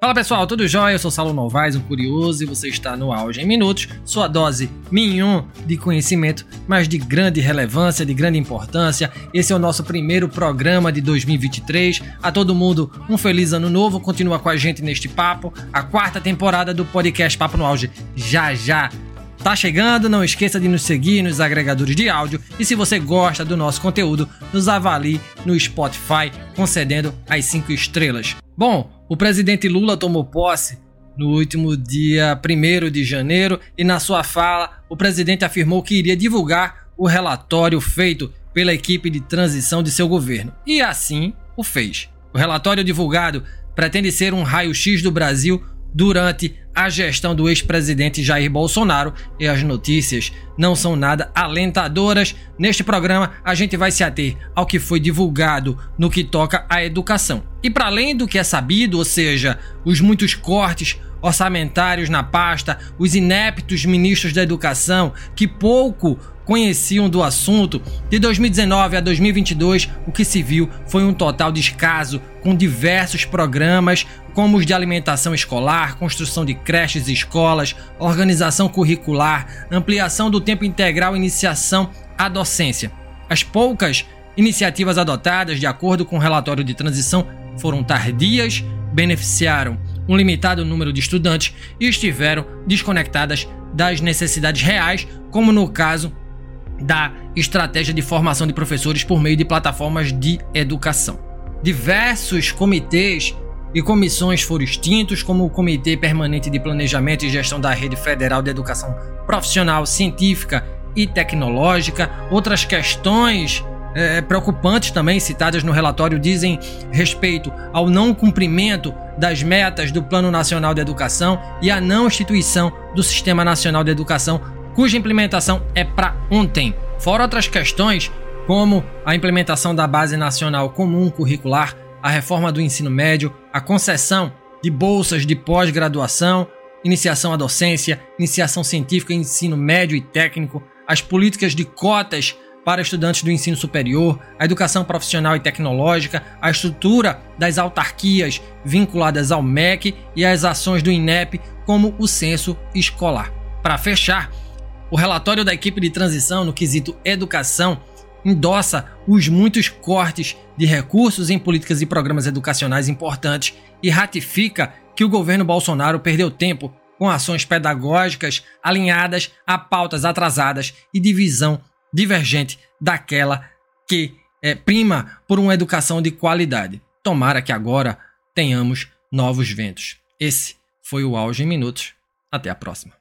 Fala pessoal, tudo jóia? Eu sou Saulo Novaes, um curioso, e você está no Auge em Minutos, sua dose mignon de conhecimento, mas de grande relevância, de grande importância. Esse é o nosso primeiro programa de 2023. A todo mundo, um feliz ano novo. Continua com a gente neste papo. A quarta temporada do podcast Papo no Auge já já Tá chegando, não esqueça de nos seguir nos agregadores de áudio e se você gosta do nosso conteúdo, nos avalie no Spotify concedendo as 5 estrelas. Bom, o presidente Lula tomou posse no último dia 1 de janeiro e na sua fala o presidente afirmou que iria divulgar o relatório feito pela equipe de transição de seu governo. E assim o fez. O relatório divulgado pretende ser um raio-x do Brasil durante a gestão do ex-presidente Jair Bolsonaro e as notícias não são nada alentadoras. Neste programa, a gente vai se ater ao que foi divulgado no que toca à educação. E para além do que é sabido, ou seja, os muitos cortes orçamentários na pasta, os ineptos ministros da educação que pouco conheciam do assunto, de 2019 a 2022, o que se viu foi um total descaso com diversos programas, como os de alimentação escolar, construção de creches e escolas, organização curricular, ampliação do tempo integral iniciação à docência. As poucas iniciativas adotadas, de acordo com o relatório de transição, foram tardias, beneficiaram um limitado número de estudantes e estiveram desconectadas das necessidades reais, como no caso da estratégia de formação de professores por meio de plataformas de educação. Diversos comitês e comissões foram extintos, como o Comitê Permanente de Planejamento e Gestão da Rede Federal de Educação Profissional, Científica e Tecnológica. Outras questões é, preocupantes também citadas no relatório dizem respeito ao não cumprimento das metas do Plano Nacional de Educação e à não instituição do Sistema Nacional de Educação cuja implementação é para ontem. Fora outras questões, como a implementação da Base Nacional Comum Curricular, a reforma do ensino médio, a concessão de bolsas de pós-graduação, iniciação à docência, iniciação científica, ensino médio e técnico, as políticas de cotas para estudantes do ensino superior, a educação profissional e tecnológica, a estrutura das autarquias vinculadas ao MEC e as ações do INEP, como o censo escolar. Para fechar, o relatório da equipe de transição no quesito educação endossa os muitos cortes de recursos em políticas e programas educacionais importantes e ratifica que o governo Bolsonaro perdeu tempo com ações pedagógicas alinhadas a pautas atrasadas e divisão divergente daquela que é, prima por uma educação de qualidade. Tomara que agora tenhamos novos ventos. Esse foi o Auge em Minutos. Até a próxima.